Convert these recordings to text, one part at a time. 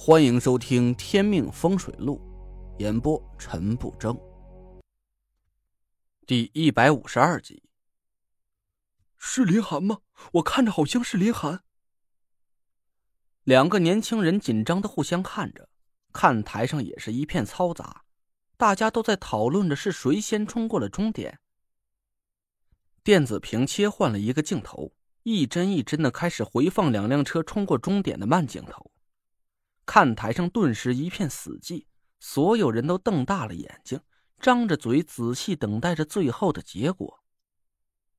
欢迎收听《天命风水录》，演播陈不争。第一百五十二集，是林寒吗？我看着好像是林寒。两个年轻人紧张的互相看着，看台上也是一片嘈杂，大家都在讨论着是谁先冲过了终点。电子屏切换了一个镜头，一帧一帧的开始回放两辆车冲过终点的慢镜头。看台上顿时一片死寂，所有人都瞪大了眼睛，张着嘴，仔细等待着最后的结果。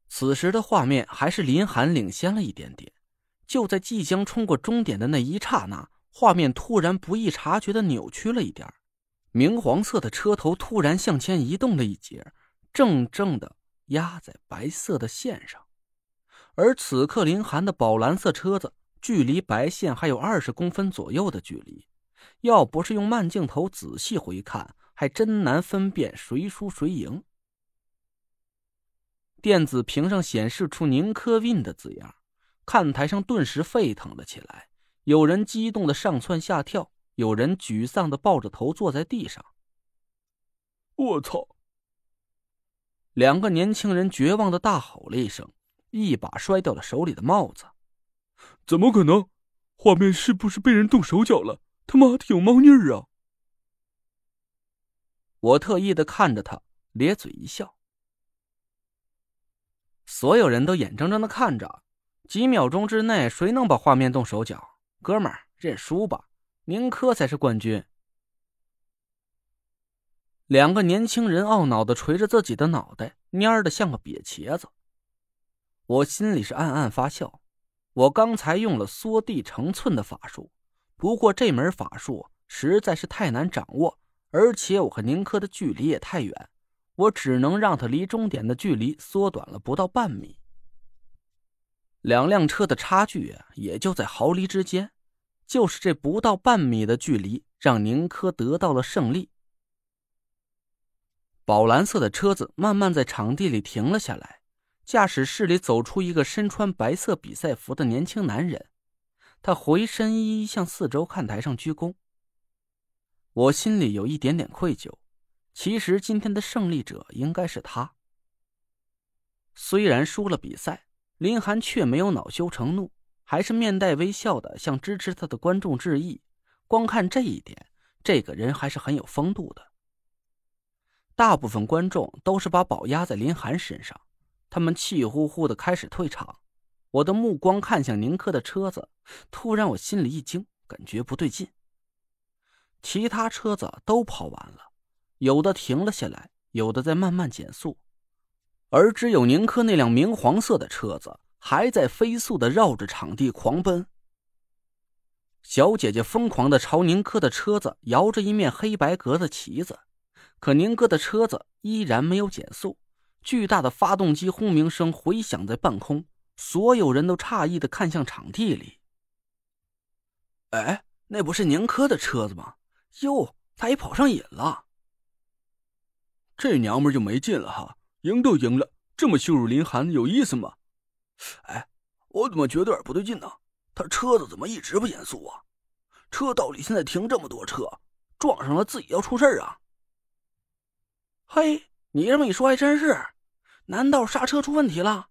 此时的画面还是林寒领先了一点点。就在即将冲过终点的那一刹那，画面突然不易察觉的扭曲了一点，明黄色的车头突然向前移动了一截，正正的压在白色的线上。而此刻，林寒的宝蓝色车子。距离白线还有二十公分左右的距离，要不是用慢镜头仔细回看，还真难分辨谁输谁赢。电子屏上显示出“宁科运”的字样，看台上顿时沸腾了起来。有人激动的上蹿下跳，有人沮丧的抱着头坐在地上。我操！两个年轻人绝望的大吼了一声，一把摔掉了手里的帽子。怎么可能？画面是不是被人动手脚了？他妈的有猫腻儿啊！我特意的看着他，咧嘴一笑。所有人都眼睁睁的看着，几秒钟之内，谁能把画面动手脚？哥们儿，认输吧，宁珂才是冠军。两个年轻人懊恼的捶着自己的脑袋，蔫的像个瘪茄子。我心里是暗暗发笑。我刚才用了缩地成寸的法术，不过这门法术实在是太难掌握，而且我和宁珂的距离也太远，我只能让他离终点的距离缩短了不到半米。两辆车的差距也就在毫厘之间，就是这不到半米的距离，让宁珂得到了胜利。宝蓝色的车子慢慢在场地里停了下来。驾驶室里走出一个身穿白色比赛服的年轻男人，他回身一一向四周看台上鞠躬。我心里有一点点愧疚，其实今天的胜利者应该是他。虽然输了比赛，林寒却没有恼羞成怒，还是面带微笑的向支持他的观众致意。光看这一点，这个人还是很有风度的。大部分观众都是把宝压在林寒身上。他们气呼呼的开始退场，我的目光看向宁珂的车子，突然我心里一惊，感觉不对劲。其他车子都跑完了，有的停了下来，有的在慢慢减速，而只有宁珂那辆明黄色的车子还在飞速的绕着场地狂奔。小姐姐疯狂的朝宁珂的车子摇着一面黑白格的旗子，可宁珂的车子依然没有减速。巨大的发动机轰鸣声回响在半空，所有人都诧异的看向场地里。哎，那不是宁珂的车子吗？哟，他也跑上瘾了。这娘们就没劲了哈！赢都赢了，这么羞辱林寒有意思吗？哎，我怎么觉得有点不对劲呢？他车子怎么一直不减速啊？车道里现在停这么多车，撞上了自己要出事啊！嘿。你这么一说还真是，难道刹车出问题了？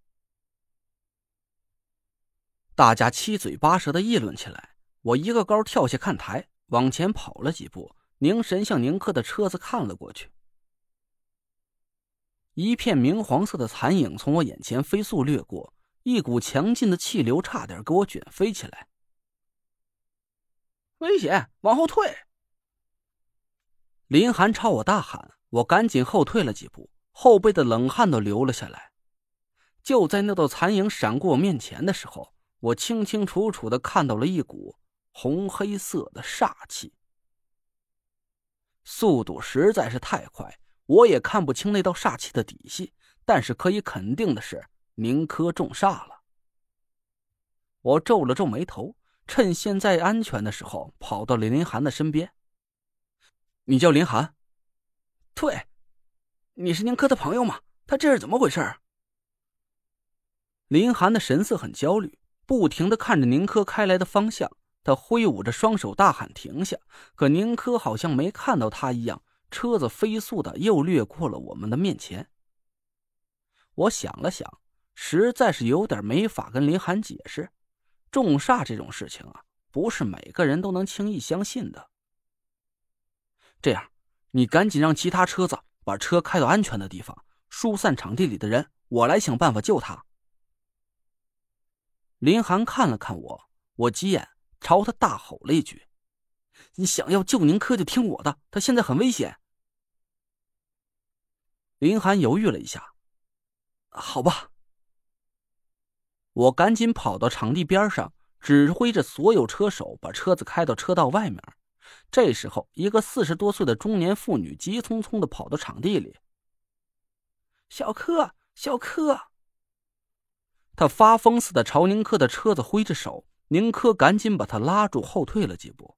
大家七嘴八舌的议论起来。我一个高跳下看台，往前跑了几步，凝神向宁珂的车子看了过去。一片明黄色的残影从我眼前飞速掠过，一股强劲的气流差点给我卷飞起来。危险，往后退！林寒朝我大喊。我赶紧后退了几步，后背的冷汗都流了下来。就在那道残影闪过我面前的时候，我清清楚楚的看到了一股红黑色的煞气。速度实在是太快，我也看不清那道煞气的底细，但是可以肯定的是，宁珂中煞了。我皱了皱眉头，趁现在安全的时候，跑到了林寒的身边。你叫林寒？对，你是宁珂的朋友吗？他这是怎么回事？林寒的神色很焦虑，不停的看着宁珂开来的方向，他挥舞着双手大喊停下，可宁珂好像没看到他一样，车子飞速的又掠过了我们的面前。我想了想，实在是有点没法跟林寒解释，重煞这种事情啊，不是每个人都能轻易相信的。这样，你赶紧让其他车子把车开到安全的地方，疏散场地里的人，我来想办法救他。林寒看了看我，我急眼，朝他大吼了一句：“你想要救宁珂就听我的，他现在很危险。”林寒犹豫了一下，“好吧。”我赶紧跑到场地边上，指挥着所有车手把车子开到车道外面。这时候，一个四十多岁的中年妇女急匆匆的跑到场地里：“小柯，小柯！”他发疯似的朝宁珂的车子挥着手，宁珂赶紧把他拉住，后退了几步。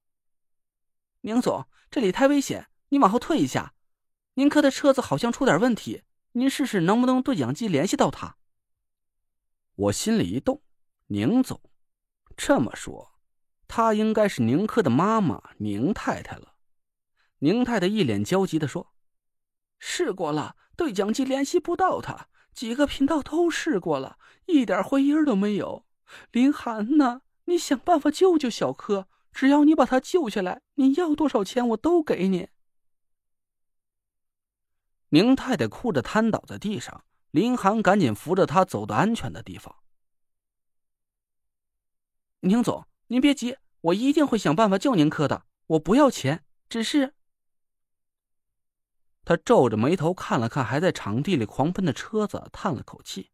宁总，这里太危险，你往后退一下。宁珂的车子好像出点问题，您试试能不能对讲机联系到他。我心里一动，宁总，这么说，她应该是宁珂的妈妈宁太太了。宁太太一脸焦急的说：“试过了，对讲机联系不到他。”几个频道都试过了，一点回音都没有。林寒呢？你想办法救救小柯，只要你把他救下来，你要多少钱我都给你。宁太太哭着瘫倒在地上，林寒赶紧扶着她走到安全的地方。宁总，您别急，我一定会想办法救宁珂的。我不要钱，只是……他皱着眉头看了看还在场地里狂奔的车子，叹了口气。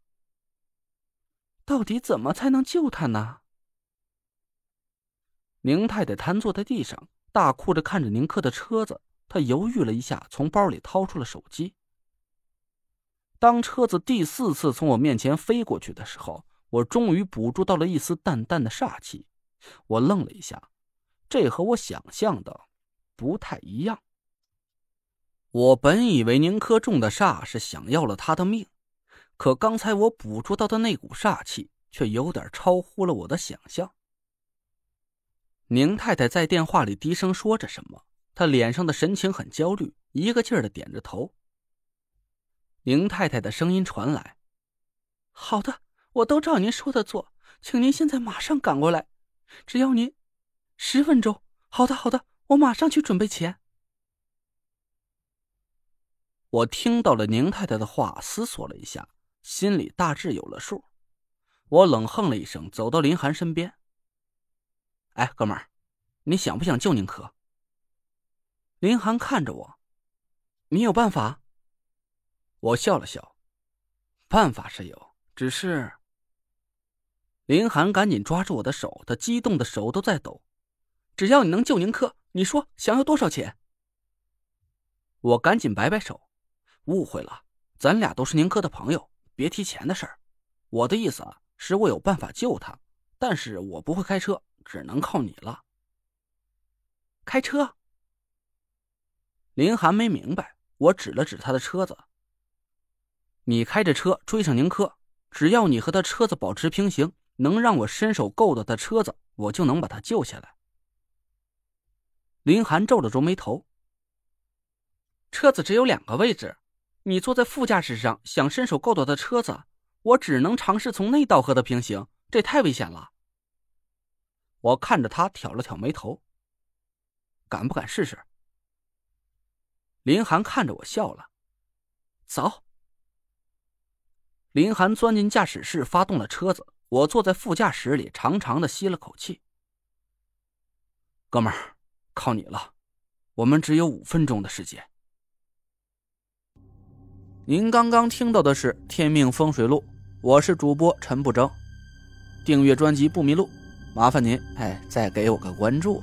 到底怎么才能救他呢？宁太太瘫坐在地上，大哭着看着宁珂的车子。她犹豫了一下，从包里掏出了手机。当车子第四次从我面前飞过去的时候，我终于捕捉到了一丝淡淡的煞气。我愣了一下，这和我想象的不太一样。我本以为宁珂中的煞是想要了他的命，可刚才我捕捉到的那股煞气却有点超乎了我的想象。宁太太在电话里低声说着什么，她脸上的神情很焦虑，一个劲儿的点着头。宁太太的声音传来：“好的，我都照您说的做，请您现在马上赶过来，只要您十分钟。好的，好的，我马上去准备钱。”我听到了宁太太的话，思索了一下，心里大致有了数。我冷哼了一声，走到林寒身边。“哎，哥们儿，你想不想救宁可？”林寒看着我，“你有办法？”我笑了笑，“办法是有，只是……”林寒赶紧抓住我的手，他激动的手都在抖。“只要你能救宁珂，你说想要多少钱？”我赶紧摆摆手。误会了，咱俩都是宁珂的朋友，别提钱的事儿。我的意思啊，是我有办法救他，但是我不会开车，只能靠你了。开车？林寒没明白，我指了指他的车子。你开着车追上宁珂，只要你和他车子保持平行，能让我伸手够到他车子，我就能把他救下来。林寒皱了皱眉头，车子只有两个位置。你坐在副驾驶上，想伸手够到的车子，我只能尝试从内道和他平行，这太危险了。我看着他，挑了挑眉头。敢不敢试试？林寒看着我笑了。走。林寒钻进驾驶室，发动了车子。我坐在副驾驶里，长长的吸了口气。哥们儿，靠你了，我们只有五分钟的时间。您刚刚听到的是《天命风水录》，我是主播陈不争。订阅专辑不迷路，麻烦您哎，再给我个关注。